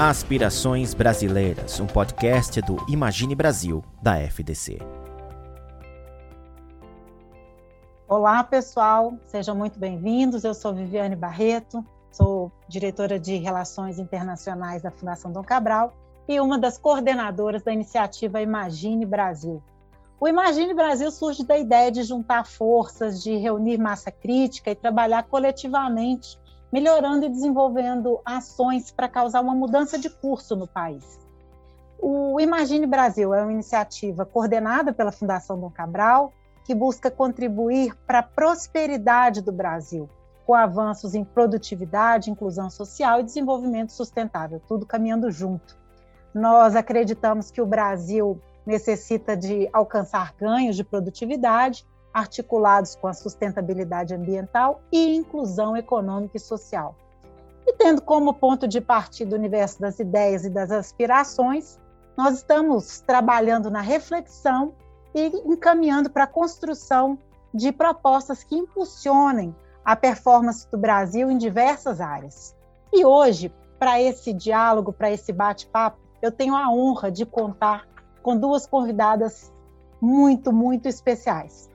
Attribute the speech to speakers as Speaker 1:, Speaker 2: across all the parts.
Speaker 1: Aspirações Brasileiras, um podcast do Imagine Brasil, da FDC.
Speaker 2: Olá, pessoal, sejam muito bem-vindos. Eu sou Viviane Barreto, sou diretora de Relações Internacionais da Fundação Dom Cabral e uma das coordenadoras da iniciativa Imagine Brasil. O Imagine Brasil surge da ideia de juntar forças, de reunir massa crítica e trabalhar coletivamente, melhorando e desenvolvendo ações para causar uma mudança de curso no país. O Imagine Brasil é uma iniciativa coordenada pela Fundação Dom Cabral, que busca contribuir para a prosperidade do Brasil, com avanços em produtividade, inclusão social e desenvolvimento sustentável, tudo caminhando junto. Nós acreditamos que o Brasil necessita de alcançar ganhos de produtividade articulados com a sustentabilidade ambiental e inclusão econômica e social. E tendo como ponto de partida o universo das ideias e das aspirações, nós estamos trabalhando na reflexão e encaminhando para a construção de propostas que impulsionem a performance do Brasil em diversas áreas. E hoje, para esse diálogo, para esse bate-papo, eu tenho a honra de contar com duas convidadas muito, muito especiais.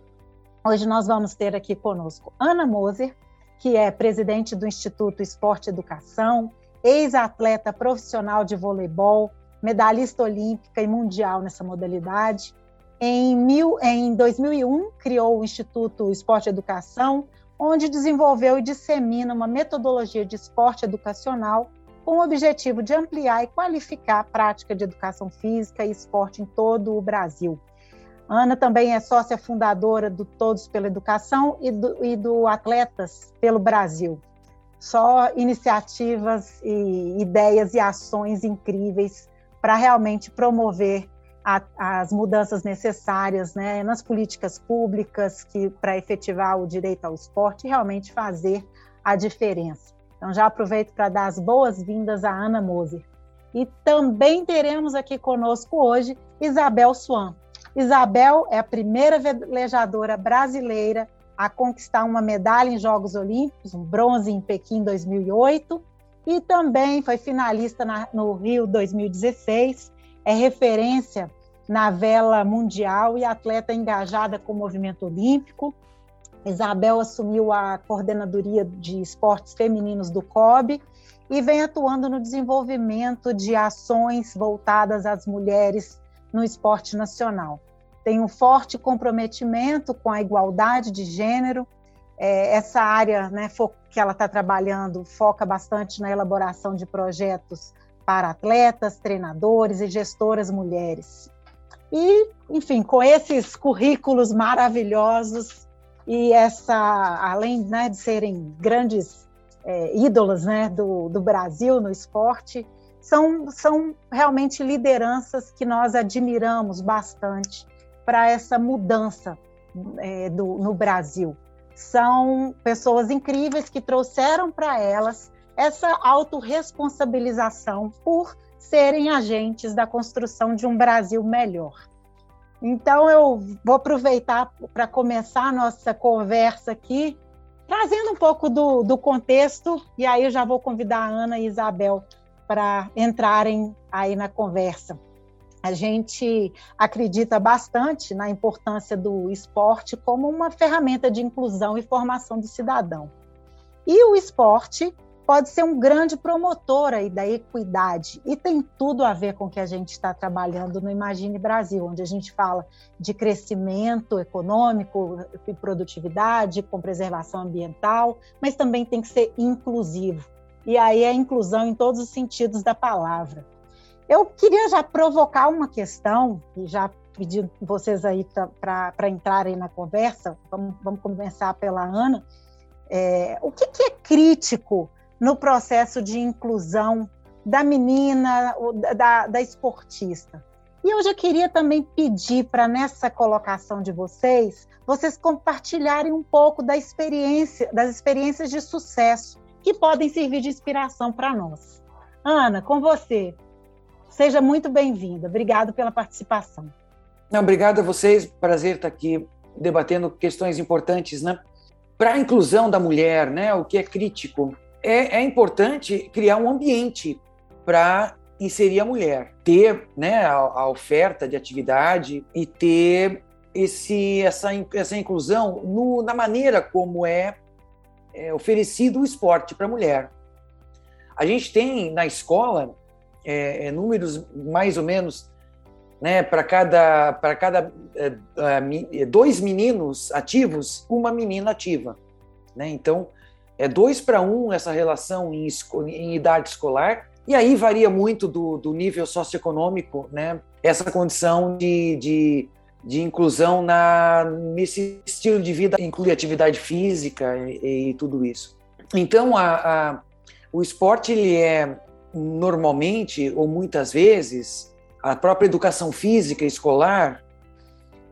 Speaker 2: Hoje nós vamos ter aqui conosco Ana Moser, que é presidente do Instituto Esporte Educação, ex-atleta profissional de voleibol, medalhista olímpica e mundial nessa modalidade, em, mil, em 2001, criou o Instituto Esporte Educação, onde desenvolveu e dissemina uma metodologia de esporte educacional com o objetivo de ampliar e qualificar a prática de educação física e esporte em todo o Brasil. Ana também é sócia fundadora do Todos pela Educação e do, e do Atletas pelo Brasil. Só iniciativas e ideias e ações incríveis para realmente promover a, as mudanças necessárias né, nas políticas públicas que para efetivar o direito ao esporte e realmente fazer a diferença. Então já aproveito para dar as boas-vindas a Ana Moser. E também teremos aqui conosco hoje Isabel Swan. Isabel é a primeira velejadora brasileira a conquistar uma medalha em Jogos Olímpicos, um bronze em Pequim 2008, e também foi finalista na, no Rio 2016 é referência na vela mundial e atleta engajada com o movimento olímpico. Isabel assumiu a coordenadoria de esportes femininos do COB e vem atuando no desenvolvimento de ações voltadas às mulheres no esporte nacional. Tem um forte comprometimento com a igualdade de gênero. É, essa área né, que ela está trabalhando foca bastante na elaboração de projetos para atletas, treinadores e gestoras mulheres. E, enfim, com esses currículos maravilhosos e essa, além né, de serem grandes é, ídolos né, do, do Brasil no esporte, são, são realmente lideranças que nós admiramos bastante para essa mudança é, do, no Brasil. São pessoas incríveis que trouxeram para elas essa autorresponsabilização por serem agentes da construção de um Brasil melhor. Então, eu vou aproveitar para começar a nossa conversa aqui, trazendo um pouco do, do contexto, e aí eu já vou convidar a Ana e a Isabel para entrarem aí na conversa. A gente acredita bastante na importância do esporte como uma ferramenta de inclusão e formação do cidadão. E o esporte pode ser um grande promotor aí da equidade e tem tudo a ver com o que a gente está trabalhando no Imagine Brasil, onde a gente fala de crescimento econômico e produtividade, com preservação ambiental, mas também tem que ser inclusivo. E aí é inclusão em todos os sentidos da palavra. Eu queria já provocar uma questão, e já pedir vocês aí para entrarem na conversa, vamos, vamos começar pela Ana. É, o que, que é crítico no processo de inclusão da menina, da, da esportista. E eu já queria também pedir para nessa colocação de vocês, vocês compartilharem um pouco da experiência, das experiências de sucesso que podem servir de inspiração para nós. Ana, com você. Seja muito bem-vinda. Obrigado pela participação.
Speaker 3: Não, obrigado a vocês. Prazer estar aqui debatendo questões importantes, né? Para a inclusão da mulher, né? O que é crítico é, é importante criar um ambiente para inserir a mulher, ter né, a, a, oferta de atividade e ter esse, essa, essa inclusão no, na maneira como é, é oferecido o esporte para a mulher. A gente tem na escola é, é, números mais ou menos né, para cada, para cada é, é, dois meninos ativos, uma menina ativa. Né? Então, é dois para um essa relação em, em, idade escolar, e aí varia muito do, do nível socioeconômico, né? essa condição de, de, de, inclusão na, nesse estilo de vida, inclui atividade física e, e tudo isso. Então, a, a, o esporte ele é normalmente ou muitas vezes a própria educação física escolar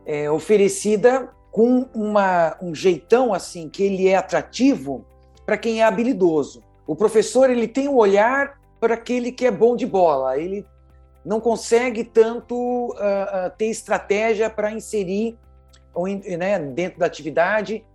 Speaker 3: é oferecida com uma, um jeitão assim que ele é atrativo para quem é habilidoso. O professor ele tem um olhar para aquele que é bom de bola. Ele não consegue tanto uh, uh, ter estratégia para inserir né, dentro da atividade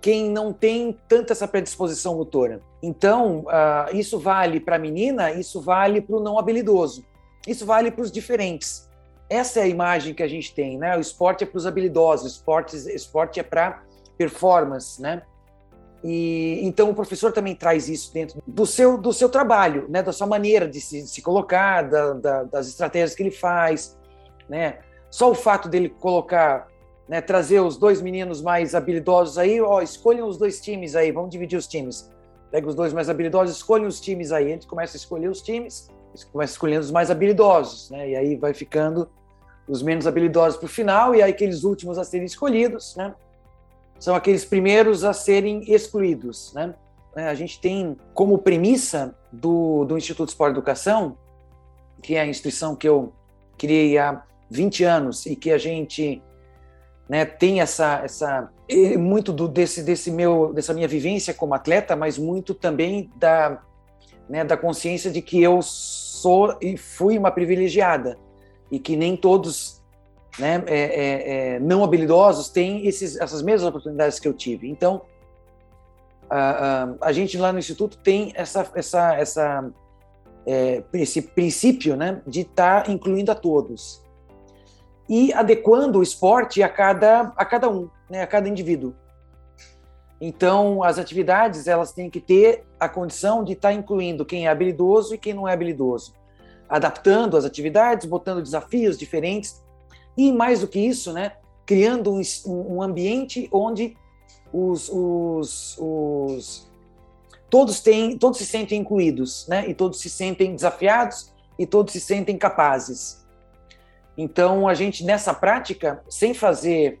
Speaker 3: quem não tem tanta essa predisposição motora. Então, uh, isso vale para a menina, isso vale para o não habilidoso. Isso vale para os diferentes. Essa é a imagem que a gente tem, né? O esporte é para os habilidosos, esporte, esporte é para performance, né? E então o professor também traz isso dentro do seu do seu trabalho, né? Da sua maneira de se, de se colocar, da, da, das estratégias que ele faz, né? Só o fato dele colocar, né? Trazer os dois meninos mais habilidosos aí, ó, escolham os dois times aí, vamos dividir os times. Pega os dois mais habilidosos, escolhem os times aí. A gente começa a escolher os times começa escolhendo os mais habilidosos, né? E aí vai ficando os menos habilidosos para o final, e aí aqueles últimos a serem escolhidos, né? São aqueles primeiros a serem excluídos, né? É, a gente tem como premissa do, do Instituto Esporte Educação, que é a instituição que eu criei há 20 anos e que a gente né, tem essa, essa muito do, desse, desse meu, dessa minha vivência como atleta, mas muito também da, né, da consciência de que eu sou e fui uma privilegiada e que nem todos né, é, é, é, não habilidosos têm esses, essas mesmas oportunidades que eu tive. Então, a, a, a gente lá no Instituto tem essa, essa, essa, é, esse princípio né, de estar tá incluindo a todos e adequando o esporte a cada, a cada um, né, a cada indivíduo. Então, as atividades elas têm que ter a condição de estar tá incluindo quem é habilidoso e quem não é habilidoso, adaptando as atividades, botando desafios diferentes e mais do que isso, né, criando um, um ambiente onde os, os, os, todos têm, todos se sentem incluídos, né, e todos se sentem desafiados e todos se sentem capazes. Então, a gente nessa prática, sem fazer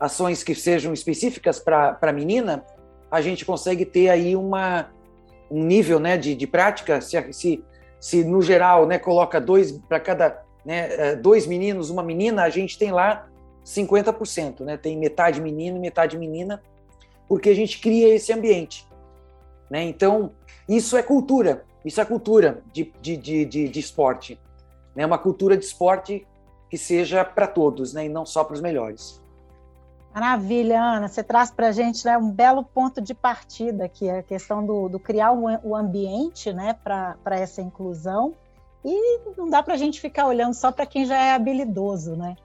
Speaker 3: ações que sejam específicas para a menina, a gente consegue ter aí uma, um nível né, de, de prática. Se, se, se no geral né, coloca dois para cada né, é, dois meninos, uma menina, a gente tem lá 50%, né? Tem metade menino e metade menina, porque a gente cria esse ambiente. Né? Então, isso é cultura, isso é cultura de, de, de, de, de esporte. Né? Uma cultura de esporte que seja para todos, né? e não só para os melhores.
Speaker 2: Maravilha, Ana. Você traz para a gente né, um belo ponto de partida aqui, a questão do, do criar o, ambiente né, para essa inclusão. E não dá para a gente ficar olhando só para quem já é habilidoso. Né?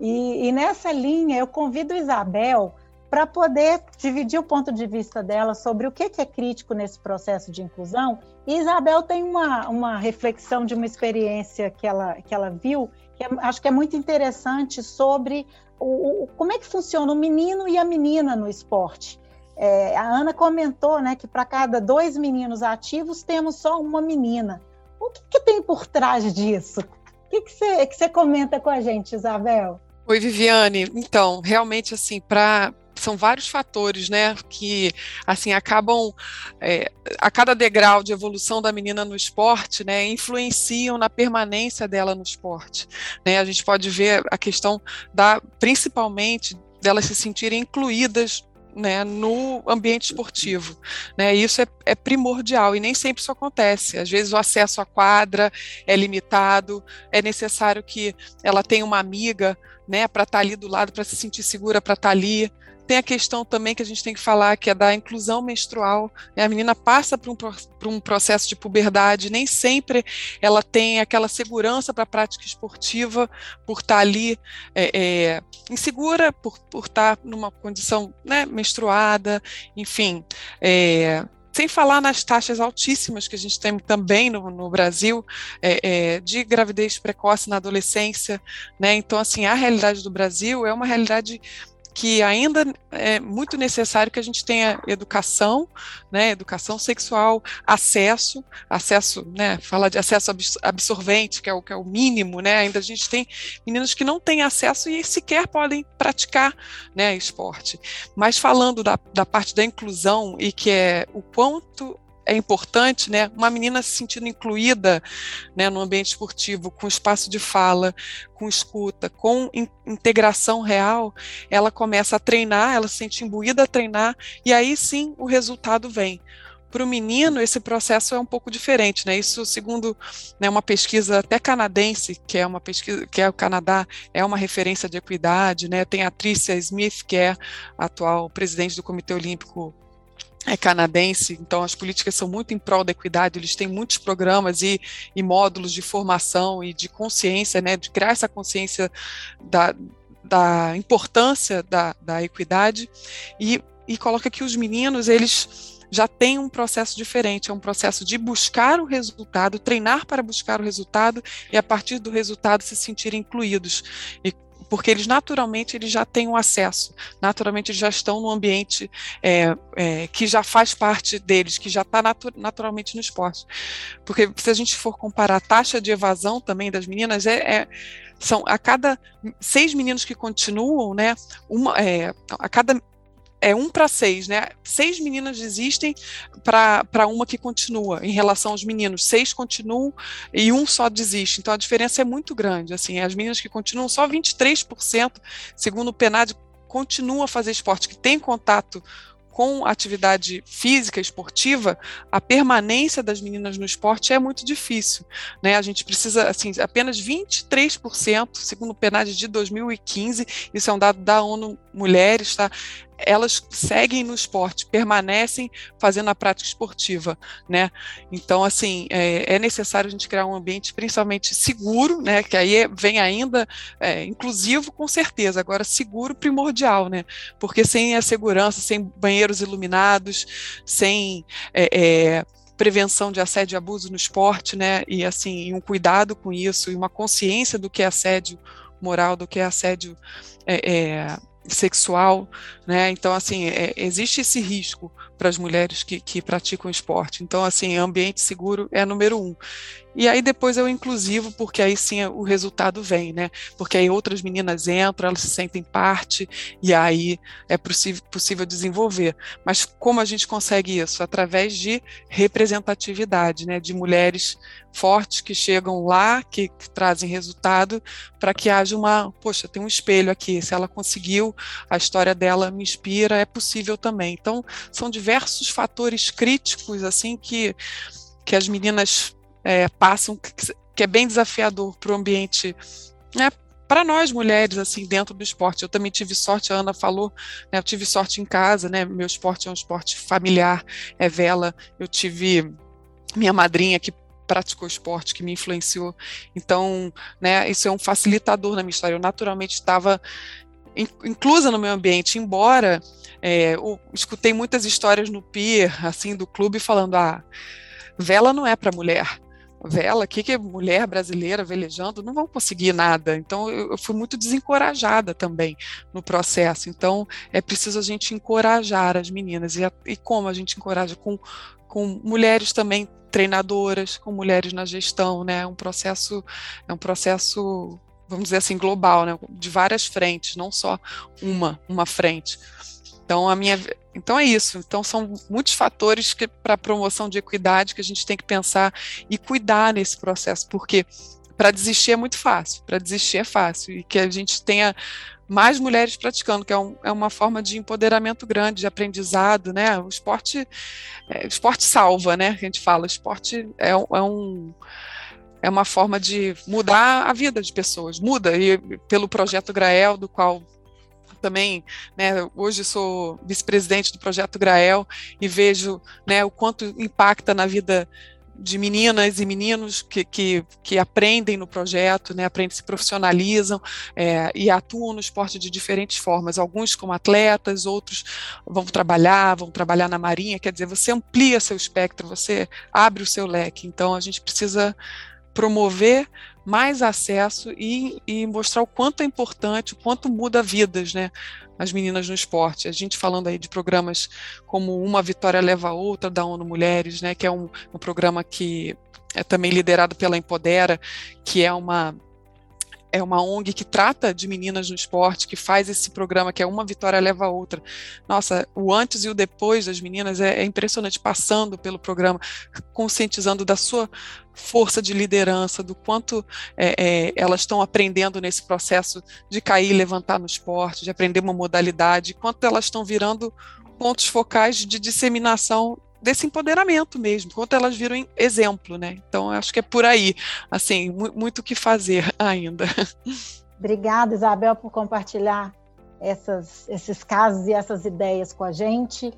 Speaker 2: E, e nessa linha, eu convido Isabel para poder dividir o ponto de vista dela sobre o que é crítico nesse processo de inclusão. E Isabel tem uma, uma reflexão de uma experiência que ela, que ela viu, que é, acho que é muito interessante sobre o, o, como é que funciona o menino e a menina no esporte. É, a Ana comentou né, que para cada dois meninos ativos temos só uma menina. O que, que tem por trás disso? O que, você, que você comenta com a gente, Isabel?
Speaker 4: Oi, Viviane. Então, realmente, assim, para são vários fatores, né, que assim acabam é, a cada degrau de evolução da menina no esporte, né, influenciam na permanência dela no esporte. Né? A gente pode ver a questão da, principalmente, delas se sentirem incluídas né, no ambiente esportivo. Né, isso é, é, primordial e nem sempre isso acontece. Às vezes o acesso à quadra é limitado, é necessário que ela tenha uma amiga né, para estar tá ali do lado, para se sentir segura, para estar tá ali. Tem a questão também que a gente tem que falar, que é da inclusão menstrual. Né? A menina passa por um, por um processo de puberdade, nem sempre ela tem aquela segurança para a prática esportiva, por estar tá ali é, é, insegura, por, por estar numa condição né, menstruada, enfim. É, sem falar nas taxas altíssimas que a gente tem também no, no Brasil é, é, de gravidez precoce na adolescência, né? Então, assim, a realidade do Brasil é uma realidade que ainda é muito necessário que a gente tenha educação, né, educação sexual, acesso, acesso, né, fala de acesso absorvente, que é o que é o mínimo, né, ainda a gente tem meninos que não têm acesso e sequer podem praticar, né, esporte. Mas falando da, da parte da inclusão e que é o quanto é importante, né? Uma menina se sentindo incluída, né, no ambiente esportivo, com espaço de fala, com escuta, com in integração real, ela começa a treinar, ela se sente imbuída a treinar e aí sim o resultado vem. Para o menino, esse processo é um pouco diferente, né? Isso, segundo né, uma pesquisa até canadense, que é uma pesquisa que é o Canadá, é uma referência de equidade, né? Tem a Tricia Smith, que é a atual presidente do Comitê Olímpico é canadense, então as políticas são muito em prol da equidade, eles têm muitos programas e, e módulos de formação e de consciência, né, de criar essa consciência da, da importância da, da equidade, e, e coloca que os meninos, eles já têm um processo diferente, é um processo de buscar o resultado, treinar para buscar o resultado e a partir do resultado se sentirem incluídos. E porque eles naturalmente eles já têm um acesso, naturalmente eles já estão no ambiente é, é, que já faz parte deles, que já está natu naturalmente no esporte. Porque se a gente for comparar a taxa de evasão também das meninas, é, é são a cada seis meninos que continuam, né, uma, é, a cada é um para seis, né? Seis meninas desistem para uma que continua em relação aos meninos. Seis continuam e um só desiste. Então a diferença é muito grande. Assim, as meninas que continuam, só 23%, segundo o PNAD, continuam a fazer esporte, que tem contato com atividade física, esportiva, a permanência das meninas no esporte é muito difícil. Né? A gente precisa, assim, apenas 23%, segundo o PNAD de 2015, isso é um dado da ONU Mulheres, tá? Elas seguem no esporte, permanecem fazendo a prática esportiva, né? Então, assim, é, é necessário a gente criar um ambiente principalmente seguro, né? Que aí vem ainda é, inclusivo, com certeza, agora seguro primordial, né? Porque sem a segurança, sem banheiros iluminados, sem é, é prevenção de assédio e abuso no esporte, né? E assim, um cuidado com isso e uma consciência do que é assédio moral, do que é assédio é, é, sexual, né? Então, assim, é, existe esse risco para as mulheres que, que praticam esporte. Então, assim, ambiente seguro é número um. E aí depois é o inclusivo, porque aí sim o resultado vem, né? Porque aí outras meninas entram, elas se sentem parte, e aí é possível, desenvolver. Mas como a gente consegue isso? Através de representatividade, né? De mulheres fortes que chegam lá, que, que trazem resultado, para que haja uma, poxa, tem um espelho aqui, se ela conseguiu, a história dela me inspira, é possível também. Então, são diversos fatores críticos, assim, que, que as meninas é, passam, que é bem desafiador para o ambiente, né, para nós mulheres, assim, dentro do esporte. Eu também tive sorte, a Ana falou, né, eu tive sorte em casa, né, meu esporte é um esporte familiar, é vela, eu tive minha madrinha que praticou esporte, que me influenciou. Então, né, isso é um facilitador na minha história. Eu naturalmente estava inclusa no meu ambiente, embora é, eu escutei muitas histórias no PIR, assim, do clube, falando, ah, vela não é para mulher vela, o que, que mulher brasileira velejando não vão conseguir nada. Então eu, fui muito desencorajada também no processo. Então é preciso a gente encorajar as meninas. E, a, e como a gente encoraja? Com, com mulheres também treinadoras, com mulheres na gestão, né? É um processo, é um processo, vamos dizer assim, global, né? De várias frentes, não só uma, uma frente. Então, a minha, então é isso. Então são muitos fatores que para a promoção de equidade que a gente tem que pensar e cuidar nesse processo, porque para desistir é muito fácil, para desistir é fácil e que a gente tenha mais mulheres praticando, que é, um, é, uma forma de empoderamento grande, de aprendizado, né? O esporte, é, esporte salva, né? A gente fala, esporte é, é um é uma forma de mudar a vida de pessoas, muda, e pelo projeto Grael, do qual também, né, hoje sou vice-presidente do projeto Grael e vejo né, o quanto impacta na vida de meninas e meninos que, que, que aprendem no projeto, né, aprendem, se profissionalizam é, e atuam no esporte de diferentes formas. Alguns como atletas, outros vão trabalhar, vão trabalhar na marinha. Quer dizer, você amplia seu espectro, você abre o seu leque. Então, a gente precisa promover mais acesso e, e mostrar o quanto é importante, o quanto muda vidas, né? as meninas no esporte. A gente falando aí de programas como Uma Vitória Leva a Outra, da ONU Mulheres, né, que é um, um programa que é também liderado pela Empodera, que é uma é uma ONG que trata de meninas no esporte, que faz esse programa que é uma vitória leva a outra. Nossa, o antes e o depois das meninas é, é impressionante, passando pelo programa, conscientizando da sua força de liderança, do quanto é, é, elas estão aprendendo nesse processo de cair e levantar no esporte, de aprender uma modalidade, quanto elas estão virando pontos focais de disseminação desse empoderamento mesmo, quanto elas viram exemplo, né? Então, acho que é por aí, assim, muito o que fazer ainda.
Speaker 2: Obrigada, Isabel, por compartilhar essas, esses casos e essas ideias com a gente.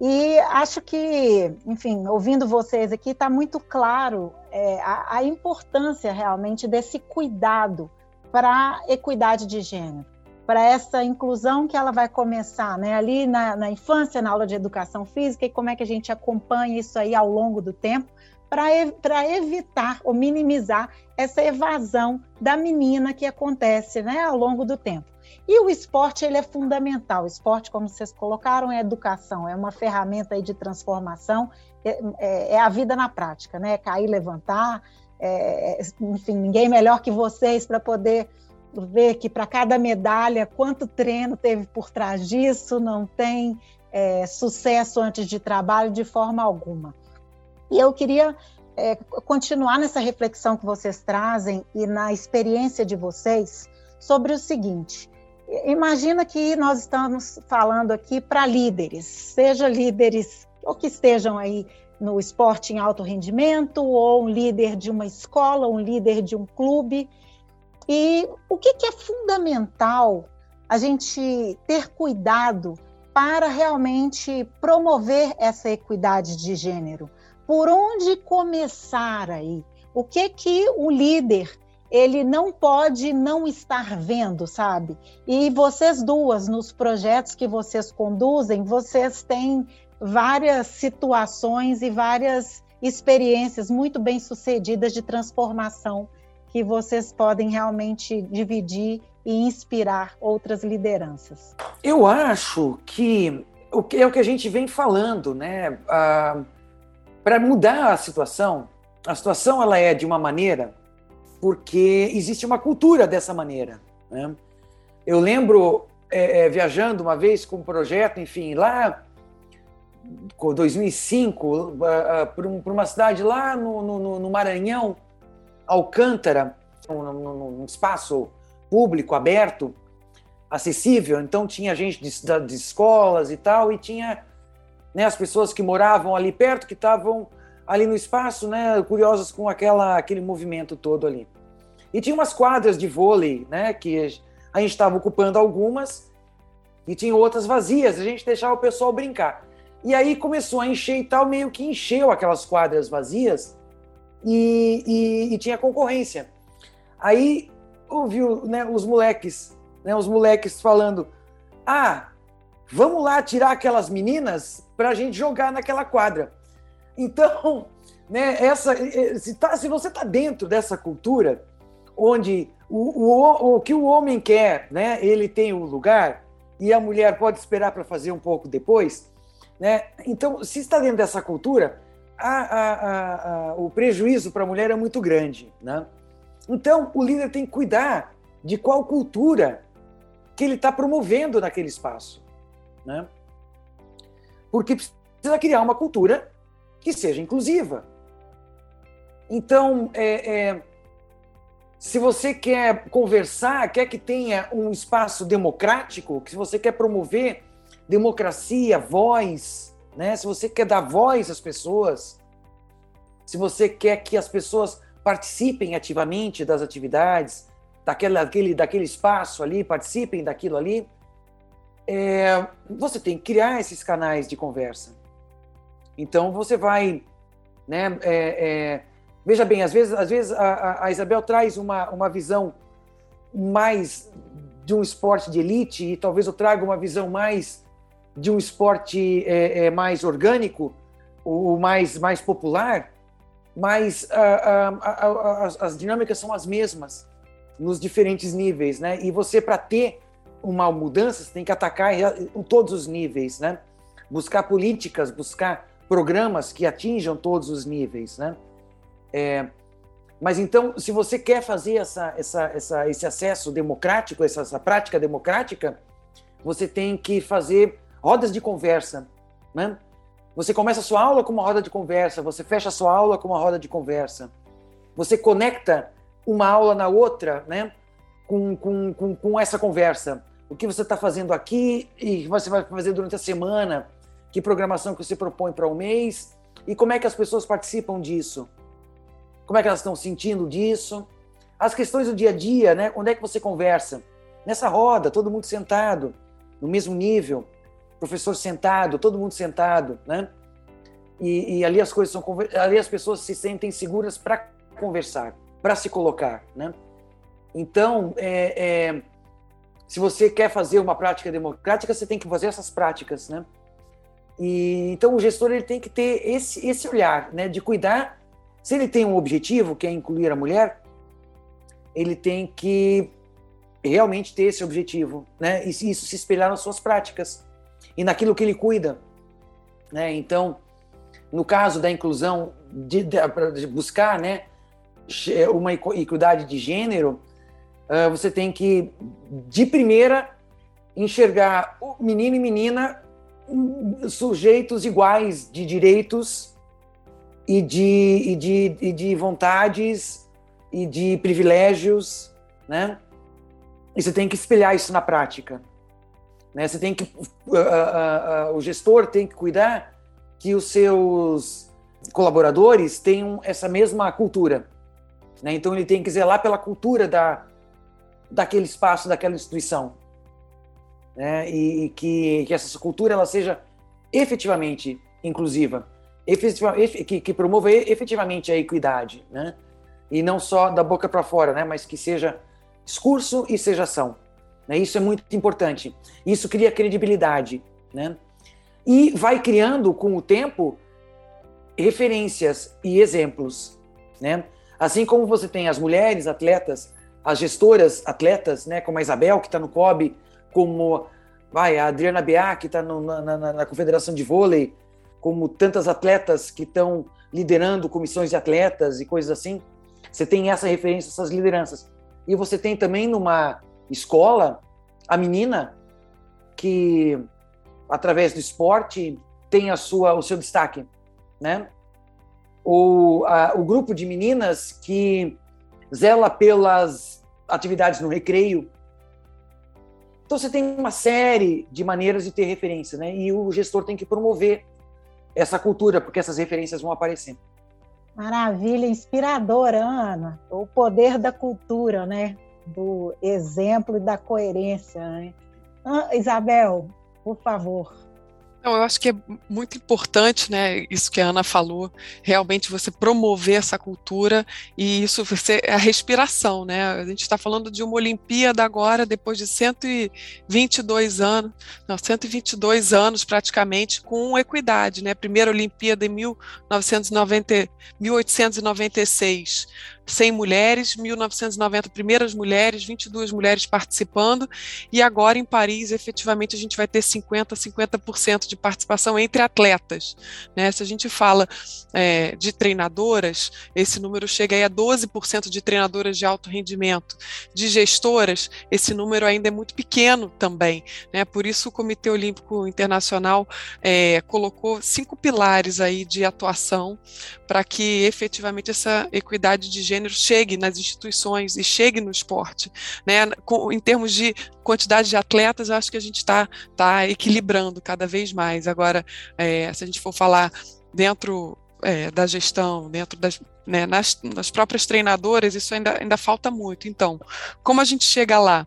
Speaker 2: E acho que, enfim, ouvindo vocês aqui, está muito claro é, a, a importância realmente desse cuidado para a equidade de gênero para essa inclusão que ela vai começar, né? Ali na, na, infância, na aula de educação física, e como é que a gente acompanha isso aí ao longo do tempo, para evitar ou minimizar essa evasão da menina que acontece né, ao longo do tempo. E o esporte ele é fundamental. O esporte, como vocês colocaram, é educação, é uma ferramenta aí de transformação, é, é, é a vida na prática, né? Cair, levantar, é, enfim, ninguém melhor que vocês para poder ver que para cada medalha, quanto treino teve por trás disso, não tem é, sucesso antes de trabalho de forma alguma. E eu queria é, continuar nessa reflexão que vocês trazem e na experiência de vocês sobre o seguinte: imagina que nós estamos falando aqui para líderes, seja líderes ou que estejam aí no esporte em alto rendimento, ou um líder de uma escola, um líder de um clube e o que, que é fundamental a gente ter cuidado para realmente promover essa equidade de gênero? Por onde começar aí? O que que o líder ele não pode não estar vendo, sabe? E vocês duas, nos projetos que vocês conduzem, vocês têm várias situações e várias experiências muito bem sucedidas de transformação que vocês podem realmente dividir e inspirar outras lideranças?
Speaker 3: Eu acho que o que é o que a gente vem falando, né? Ah, Para mudar a situação, a situação ela é de uma maneira porque existe uma cultura dessa maneira. Né? Eu lembro é, é, viajando uma vez com um projeto, enfim, lá com 2005 para uma cidade lá no, no, no Maranhão Alcântara, num, espaço público, aberto, acessível. Então tinha gente de, de escolas e tal, e tinha né, as pessoas que moravam ali perto, que estavam ali no espaço, né, curiosas com aquela, aquele movimento todo ali. E tinha umas quadras de vôlei, né, que a gente estava ocupando algumas e tinha outras vazias, a gente deixava o pessoal brincar. E aí começou a encher e tal, meio que encheu aquelas quadras vazias e, e, e tinha concorrência. Aí ouviu né, os moleques, né, os moleques falando: ah, vamos lá tirar aquelas meninas para a gente jogar naquela quadra. Então, né, essa, se, tá, se você está dentro dessa cultura, onde o, o, o que o homem quer, né, ele tem um lugar e a mulher pode esperar para fazer um pouco depois, né? Então, se está dentro dessa cultura, a, a, o prejuízo para a mulher é muito grande. Né? Então, o líder tem que cuidar de qual cultura que ele está promovendo naquele espaço. Né? Porque precisa criar uma cultura que seja inclusiva. Então, é, é, se você quer conversar, quer que tenha um espaço democrático, se você quer promover democracia, voz, né? se você quer dar voz às pessoas, se você quer que as pessoas participem ativamente das atividades, daquele, daquele, daquele espaço ali, participem daquilo ali, é, você tem que criar esses canais de conversa. Então você vai, né? É, é, veja bem, às vezes, às vezes a, a, Isabel traz uma, uma visão mais de um esporte de elite e talvez eu traga uma visão mais de um esporte é, é, mais orgânico, o mais mais popular, mas a, as, as dinâmicas são as mesmas nos diferentes níveis, né? E você para ter uma mudança, você tem que atacar em todos os níveis, né? Buscar políticas, buscar programas que atinjam todos os níveis, né? É, mas então, se você quer fazer essa, essa, essa, esse acesso democrático, essa, essa prática democrática, você tem que fazer rodas de conversa, né? Você começa a sua aula com uma roda de conversa, você fecha a sua aula com uma roda de conversa. Você conecta uma aula na outra, né? Com, com, com, com essa conversa. O que você está fazendo aqui e você vai fazer durante a semana, que programação que você propõe para o um mês e como é que as pessoas participam disso. Como é que elas estão sentindo disso. As questões do dia a dia, né? Onde é que você conversa? Nessa roda, todo mundo sentado, no mesmo nível, professor sentado, todo mundo sentado, né? E, e ali as coisas são ali as pessoas se sentem seguras para conversar para se colocar, né? Então, é, é, se você quer fazer uma prática democrática, você tem que fazer essas práticas, né? E então o gestor ele tem que ter esse esse olhar, né, de cuidar. Se ele tem um objetivo que é incluir a mulher, ele tem que realmente ter esse objetivo, né? E isso se espelhar nas suas práticas e naquilo que ele cuida, né? Então, no caso da inclusão, de, de, buscar, né, uma equidade de gênero, uh, você tem que, de primeira, enxergar o menino e menina hum, sujeitos iguais de direitos e de, e de, e de vontades e de privilégios, né? E você tem que espelhar isso na prática. Né? Você tem que, uh, uh, o gestor tem que cuidar que os seus colaboradores tenham essa mesma cultura. Né? Então ele tem que zelar pela cultura da, daquele espaço, daquela instituição. Né? E, e que, que, essa cultura ela seja efetivamente inclusiva, efetiva, que, que, promova efetivamente a equidade, né? e não só da boca para fora, né? mas que seja discurso e seja ação. Né? Isso é muito importante. Isso cria credibilidade. Né? E vai criando, com o tempo, referências e exemplos. Né? Assim como você tem as mulheres atletas, as gestoras atletas, né, como a Isabel, que está no COB, como vai, a Adriana Beá, que está na, na, na, Confederação de Vôlei, como tantas atletas que estão liderando comissões de atletas e coisas assim. Você tem essa referência, essas lideranças. E você tem também numa escola a menina que, através do esporte, tem a sua, o seu destaque, né? o, a, o grupo de meninas que zela pelas atividades no recreio. Então você tem uma série de maneiras de ter referência, né? E o gestor tem que promover essa cultura, porque essas referências vão aparecer.
Speaker 2: Maravilha, inspiradora, Ana. O poder da cultura, né? Do exemplo e da coerência. Né? Ah, Isabel, por favor.
Speaker 4: Não, eu acho que é muito importante, né, isso que a Ana falou, realmente você promover essa cultura e isso ser a respiração, né? A gente está falando de uma Olimpíada agora, depois de 122 anos, não, 122 anos praticamente, com equidade, né? Primeira Olimpíada em 1990, 1896 100 mulheres, 1990 primeiras mulheres, 22 mulheres participando, e agora em Paris, efetivamente, a gente vai ter 50, 50% de participação entre atletas. Né? Se a gente fala é, de treinadoras, esse número chega aí a 12% de treinadoras de alto rendimento. De gestoras, esse número ainda é muito pequeno também. Né? Por isso o Comitê Olímpico Internacional é, colocou cinco pilares aí de atuação para que efetivamente essa equidade de gênero chegue nas instituições e chegue no esporte. Né? Com, em termos de quantidade de atletas, eu acho que a gente está tá equilibrando cada vez mais. Agora, é, se a gente for falar dentro é, da gestão, dentro das, né, nas, nas próprias treinadoras, isso ainda, ainda falta muito. Então, como a gente chega lá?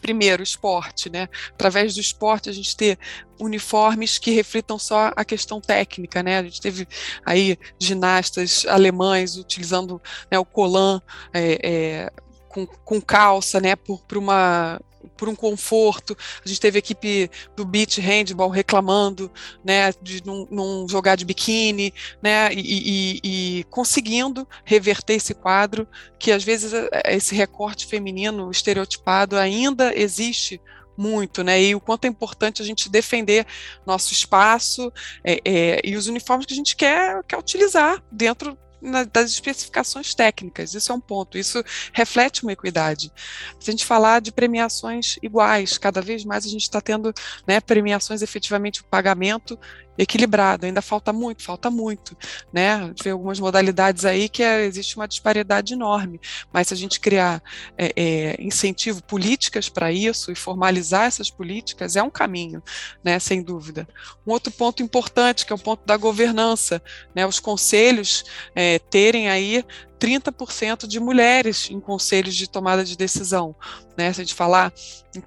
Speaker 4: Primeiro, esporte, né? Através do esporte a gente ter uniformes que reflitam só a questão técnica, né? A gente teve aí ginastas alemães utilizando né, o colan é, é, com, com, calça, né? Por, por uma por um conforto. A gente teve a equipe do beach handball reclamando, né, de não, jogar de biquíni, né, e, e, e, conseguindo reverter esse quadro, que às vezes é, é, esse recorte feminino estereotipado ainda existe muito, né? E o quanto é importante a gente defender nosso espaço é, é, e os uniformes que a gente quer, quer utilizar dentro na, das especificações técnicas, isso é um ponto, isso reflete uma equidade. Se a gente falar de premiações iguais, cada vez mais a gente está tendo né, premiações efetivamente o pagamento equilibrado, ainda falta muito, falta muito, né? Vê algumas modalidades aí que é, existe uma disparidade enorme, mas se a gente criar é, é, incentivo, políticas para isso e formalizar essas políticas é um caminho, né? Sem dúvida. Um outro ponto importante que é o ponto da governança, né? Os conselhos é, terem aí 30% de mulheres em conselhos de tomada de decisão, né? Se a gente falar,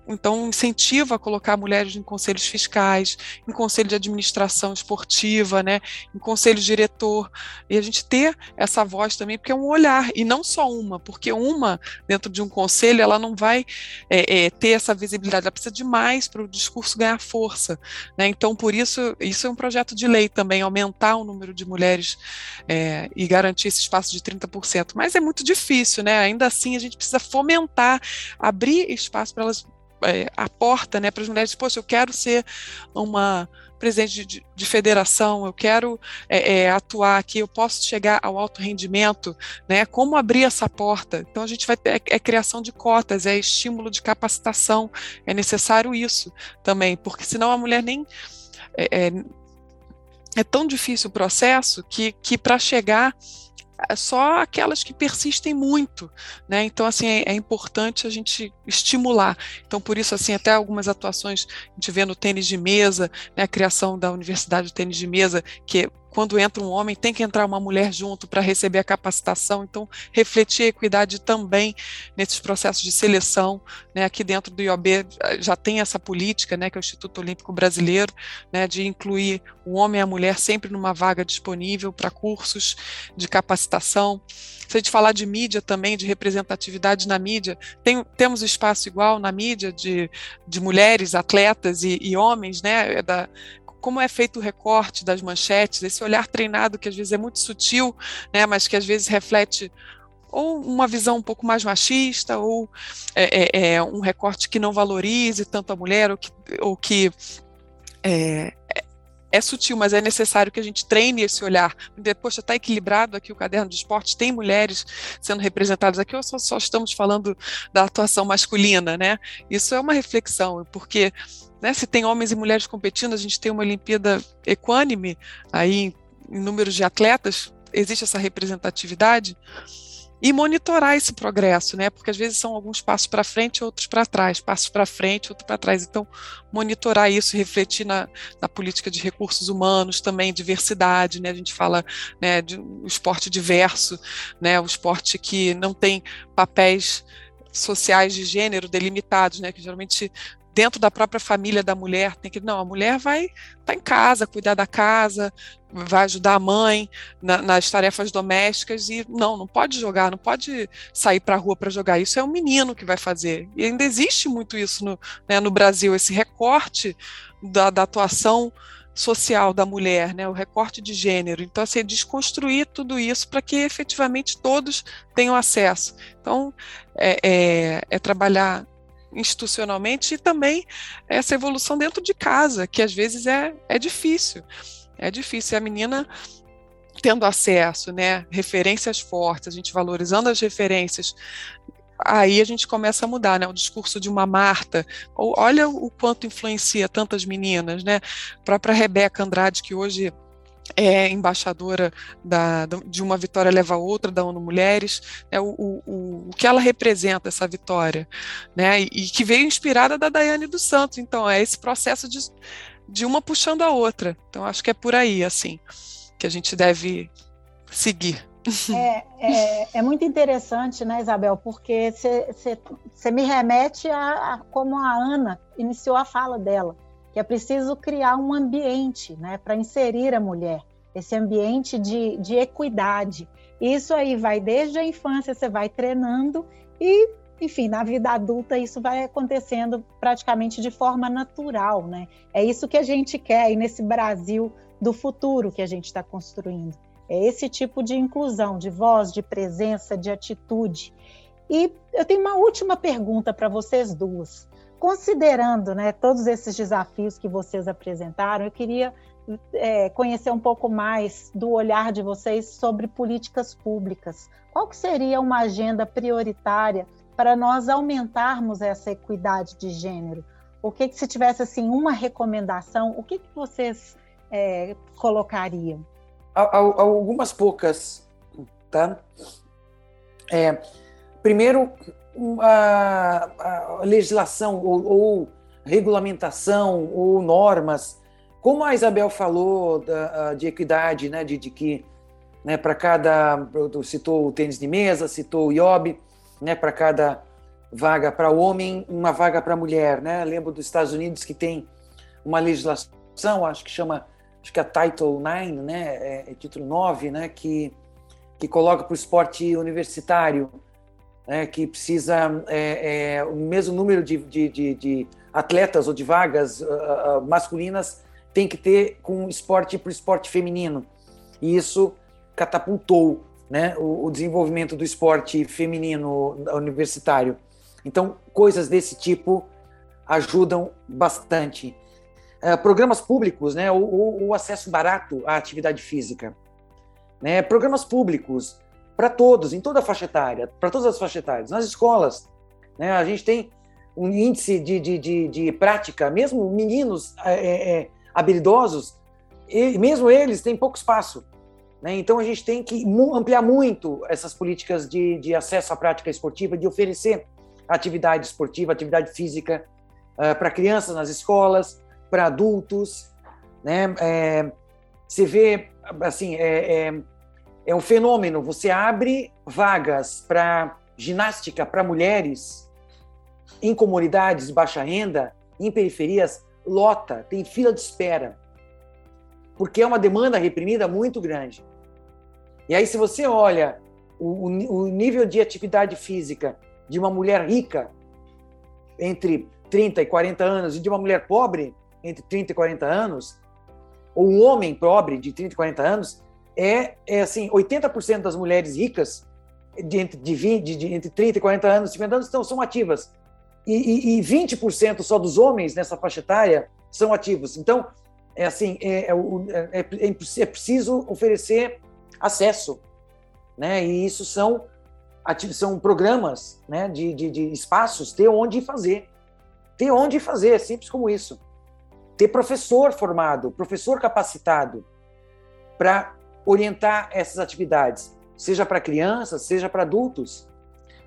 Speaker 4: então incentiva a colocar mulheres em conselhos fiscais, em conselho de administração esportiva, né? Em conselho diretor e a gente ter essa voz também, porque é um olhar e não só uma, porque uma dentro de um conselho ela não vai é, é, ter essa visibilidade, ela precisa de mais para o discurso ganhar força, né? Então por isso isso é um projeto de lei também aumentar o número de mulheres é, e garantir esse espaço de 30%, mas é muito difícil, né? Ainda assim a gente precisa fomentar abrir espaço para elas, é, a porta né, para as mulheres, poxa, eu quero ser uma presidente de, de federação, eu quero é, é, atuar aqui, eu posso chegar ao alto rendimento, né? Como abrir essa porta? Então a gente vai ter é, é criação de cotas, é estímulo de capacitação, é necessário isso também, porque senão a mulher nem é, é, é tão difícil o processo que, que para chegar só aquelas que persistem muito, né? Então assim é, é, importante a gente estimular. Então por isso assim até algumas atuações a gente vê no tênis de mesa, né? A criação da Universidade do Tênis de Mesa que quando entra um homem, tem que entrar uma mulher junto para receber a capacitação. Então, refletir a equidade também nesses processos de seleção. Né? Aqui dentro do IOB eh, já tem essa política, né, que é o Instituto Olímpico Brasileiro, né, de incluir o homem e a mulher sempre numa vaga disponível para cursos de capacitação. Se a gente falar de mídia também, de representatividade na mídia, tem, temos espaço igual na mídia de, de mulheres, atletas e, e homens, né, é da, como é feito o recorte das manchetes, esse olhar treinado que às vezes é muito sutil, né, mas que às vezes reflete ou uma visão um pouco mais machista, ou é, é, é um recorte que não valorize tanto a mulher, ou que, ou que é, é, sutil, mas é necessário que a gente treine esse olhar. Poxa, está equilibrado aqui o caderno de esporte, tem mulheres sendo representadas aqui, ou só, só estamos falando da atuação masculina, né? Isso é uma reflexão, porque né, se tem homens e mulheres competindo, a gente tem uma Olimpíada equânime aí em números de atletas, existe essa representatividade e monitorar esse progresso, né? Porque às vezes são alguns passos para frente, outros para trás, passos para frente, outros para trás. Então, monitorar isso, refletir na, na, política de recursos humanos, também diversidade, né? A gente fala, né, de um esporte diverso, né? O esporte que não tem papéis sociais de gênero delimitados, né? Que geralmente dentro da própria família da mulher, tem que, não, a mulher vai estar tá em casa, cuidar da casa, vai ajudar a mãe na, nas tarefas domésticas e não, não pode jogar, não pode sair para a rua para jogar. Isso é o menino que vai fazer. E ainda existe muito isso no, né, no Brasil, esse recorte da, da atuação social da mulher, né, o recorte de gênero. Então, assim, desconstruir tudo isso para que efetivamente todos tenham acesso. Então, é, é, é trabalhar institucionalmente e também essa evolução dentro de casa, que às vezes é, é difícil. É difícil. A menina tendo acesso, né, referências fortes, a gente valorizando as referências, aí a gente começa a mudar, né, o discurso de uma Marta, olha o quanto influencia tantas meninas, né, própria Rebeca Andrade, que hoje é embaixadora da, de uma vitória leva a outra da ONU Mulheres, né, o, o, o que ela representa essa vitória, né, e, e, que veio inspirada da Daiane dos Santos. Então é esse processo de, de uma puxando a outra. Então acho que é por aí, assim. que a gente deve seguir.
Speaker 2: É, é, é, muito interessante, né, Isabel? Porque você me remete a, a, como a Ana iniciou a fala dela, que é preciso criar um ambiente né, para inserir a mulher, esse ambiente de, de equidade. Isso aí vai desde a infância, você vai treinando e, enfim, na vida adulta isso vai acontecendo praticamente de forma natural, né? É isso que a gente quer aí nesse Brasil do futuro que a gente está construindo. É esse tipo de inclusão, de voz, de presença, de atitude. E eu tenho uma última pergunta para vocês duas. Considerando né, todos esses desafios que vocês apresentaram, eu queria é, conhecer um pouco mais do olhar de vocês sobre políticas públicas. Qual que seria uma agenda prioritária para nós aumentarmos essa equidade de gênero? O que, que se tivesse assim uma recomendação, o que, que vocês é, colocariam?
Speaker 3: algumas poucas, tá? É, primeiro, a, a legislação ou, ou, regulamentação ou normas, como a Isabel falou da, de equidade, né, de, de que né, para cada, citou o tênis de mesa, citou o IOB, né, para cada vaga para homem, uma vaga para mulher, né? Lembro dos Estados Unidos que tem uma legislação, acho que chama acho que a Title 9, né, é, é título 9, né, que, que coloca para o esporte universitário, né, que precisa é, é, o mesmo número de, de, de, de, atletas ou de vagas uh, masculinas tem que ter com esporte para o esporte feminino. E isso catapultou né, o, o desenvolvimento do esporte feminino universitário. Então, coisas desse tipo ajudam bastante. Eh, programas públicos, né, o, o, acesso barato à atividade física, né, programas públicos para todos, em toda a faixa etária, para todas as faixas etárias, nas escolas, né, a gente tem um índice de, de, de, de prática, mesmo meninos é, é, habilidosos, e mesmo eles têm pouco espaço, né, então a gente tem que ampliar muito essas políticas de, de acesso à prática esportiva, de oferecer atividade esportiva, atividade física uh, para crianças nas escolas, para adultos, né? É, você vê, assim, é, é, é um fenômeno. Você abre vagas para ginástica para mulheres em comunidades de baixa renda, em periferias, lota, tem fila de espera, porque é uma demanda reprimida muito grande. E aí, se você olha o, o nível de atividade física de uma mulher rica entre 30 e 40 anos e de uma mulher pobre, entre 30 e 40 anos, ou um homem pobre de 30 e 40 anos, é, é assim, 80% das mulheres ricas de entre, de 20, de, entre 30 e 40 anos, 50 anos, estão, são ativas. E, e, e 20% só dos homens nessa faixa etária são ativos. Então, é assim, é, é, é, é, é preciso oferecer acesso, né? E isso são são programas, né? De, de, de espaços, ter onde fazer, ter onde fazer, é simples como isso ter professor formado, professor capacitado para orientar essas atividades, seja para crianças, seja para adultos,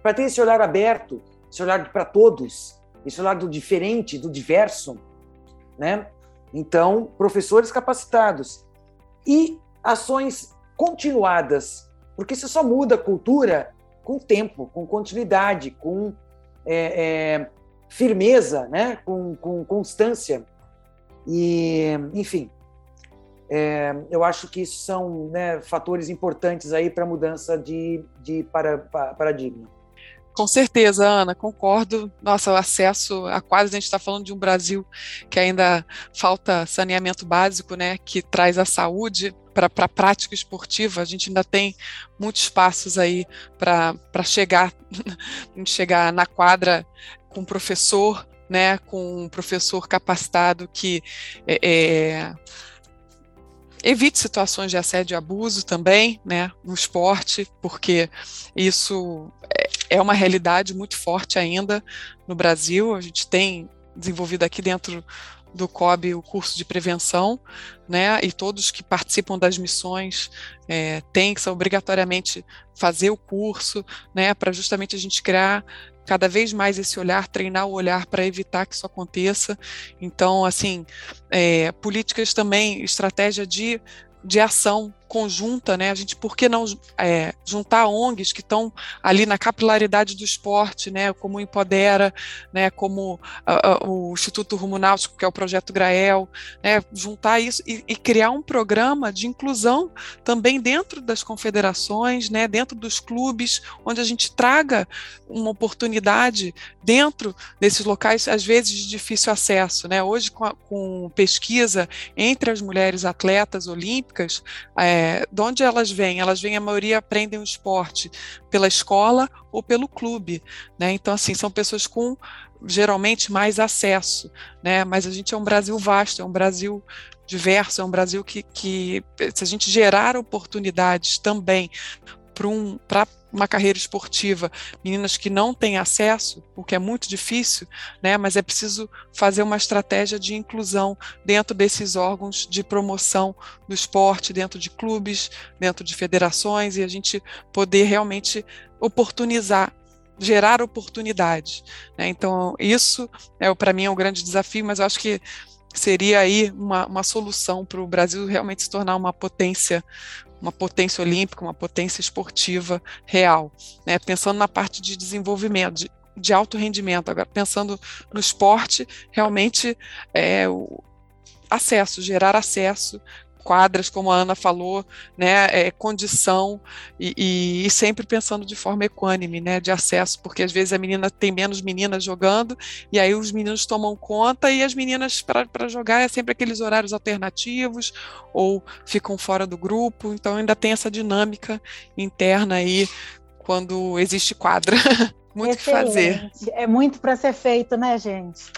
Speaker 3: para ter esse olhar aberto, esse olhar para todos, esse olhar do diferente, do diverso, né? Então, professores capacitados e ações continuadas, porque você só muda a cultura com tempo, com continuidade, com é, é, firmeza, né? com, com constância. E, enfim, é, eu acho que isso são né, fatores importantes aí para a mudança de, de para, paradigma.
Speaker 4: Com certeza, Ana, concordo. Nossa, o acesso a quase a gente está falando de um Brasil que ainda falta saneamento básico, né, que traz a saúde para a prática esportiva. A gente ainda tem muitos passos aí para chegar, chegar na quadra com professor né, com um professor capacitado que é, é, evite situações de assédio e abuso também, né, no esporte, porque isso é, é uma realidade muito forte ainda no Brasil. A gente tem desenvolvido aqui dentro do COB o curso de prevenção, né? E todos que participam das missões é, têm que obrigatoriamente fazer o curso, né? Para justamente a gente criar cada vez mais esse olhar, treinar o olhar para evitar que isso aconteça. Então, assim, é, políticas também, estratégia de, de ação conjunta, né? A gente, por que não é, juntar ONGs que estão ali na capilaridade do esporte, né? Como o Empodera, né? Como uh, uh, o Instituto Rumo Náutico, que é o projeto Grael, né? Juntar isso e, e, criar um programa de inclusão também dentro das confederações, né? Dentro dos clubes, onde a gente traga uma oportunidade dentro desses locais, às vezes de difícil acesso, né? Hoje com, a, com pesquisa entre as mulheres atletas olímpicas, é, de onde elas vêm? Elas vêm, a maioria aprendem o esporte pela escola ou pelo clube, né? Então, assim, são pessoas com geralmente mais acesso, né? Mas a gente é um Brasil vasto, é um Brasil diverso, é um Brasil que, que se a gente gerar oportunidades também para um, uma carreira esportiva, meninas que não têm acesso, o que é muito difícil, né, mas é preciso fazer uma estratégia de inclusão dentro desses órgãos de promoção do esporte, dentro de clubes, dentro de federações, e a gente poder realmente oportunizar gerar oportunidades. Né? Então, isso é para mim é um grande desafio, mas eu acho que seria aí uma, uma solução para o Brasil realmente se tornar uma potência uma potência olímpica, uma potência esportiva real, né? pensando na parte de desenvolvimento, de, de alto rendimento. Agora, pensando no esporte, realmente é, o acesso, gerar acesso quadras, como a Ana falou, né, é, condição e, e, sempre pensando de forma equânime, né, de acesso, porque às vezes a menina tem menos meninas jogando e aí os meninos tomam conta e as meninas para jogar é sempre aqueles horários alternativos ou ficam fora do grupo, então ainda tem essa dinâmica interna aí quando existe quadra. muito que fazer.
Speaker 2: É muito para ser feito, né, gente?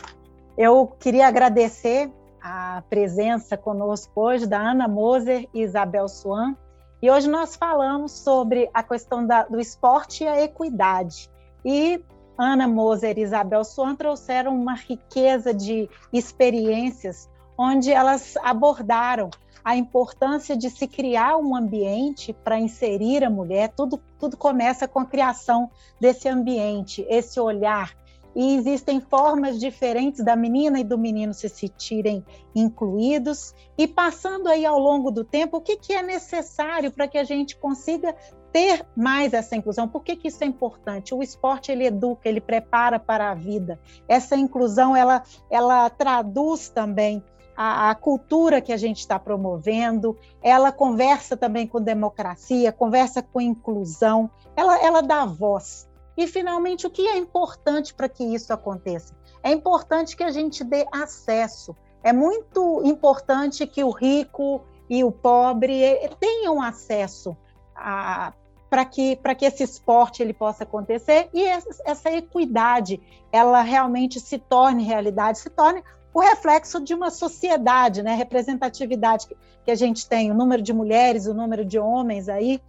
Speaker 2: Eu queria agradecer a presença conosco hoje da Ana Moser e Isabel Swan. E hoje nós falamos sobre a questão da, do esporte e a equidade. E Ana Moser e Isabel Swan trouxeram uma riqueza de experiências onde elas abordaram a importância de se criar um ambiente para inserir a mulher. Tudo, tudo começa com a criação desse ambiente, esse olhar e existem formas diferentes da menina e do menino se sentirem incluídos e passando aí ao longo do tempo o que, que é necessário para que a gente consiga ter mais essa inclusão. Por que, que isso é importante? O esporte ele educa, ele prepara para a vida. Essa inclusão ela, ela traduz também a, a, cultura que a gente está promovendo, ela conversa também com democracia, conversa com inclusão, ela, ela dá voz. E, finalmente, o que é importante para que isso aconteça? É importante que a gente dê acesso. É muito importante que o rico e o pobre eh, tenham acesso para que, que esse esporte ele possa acontecer e essa, essa equidade ela realmente se torne realidade, se torne o reflexo de uma sociedade, né? representatividade que, que a gente tem, o número de mulheres, o número de homens aí,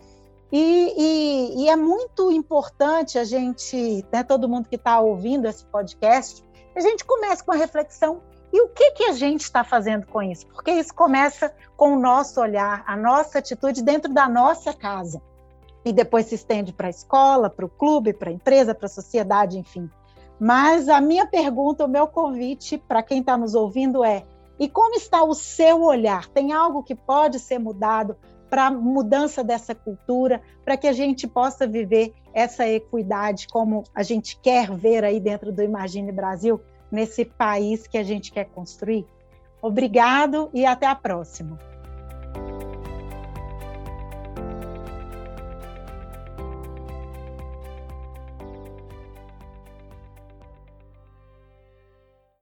Speaker 2: e, e, e, é muito importante a gente, né, todo mundo que está ouvindo esse podcast, a gente comece com a reflexão e o que, que a gente está fazendo com isso? Porque isso começa com o nosso olhar, a nossa atitude dentro da nossa casa. E depois se estende para a escola, para o clube, para a empresa, para a sociedade, enfim. Mas a minha pergunta, o meu convite para quem está nos ouvindo é: e como está o seu olhar? Tem algo que pode ser mudado? Para a mudança dessa cultura, para que a gente possa viver essa equidade como a gente quer ver aí dentro do Imagine Brasil, nesse país que a gente quer construir. Obrigado e até a próxima.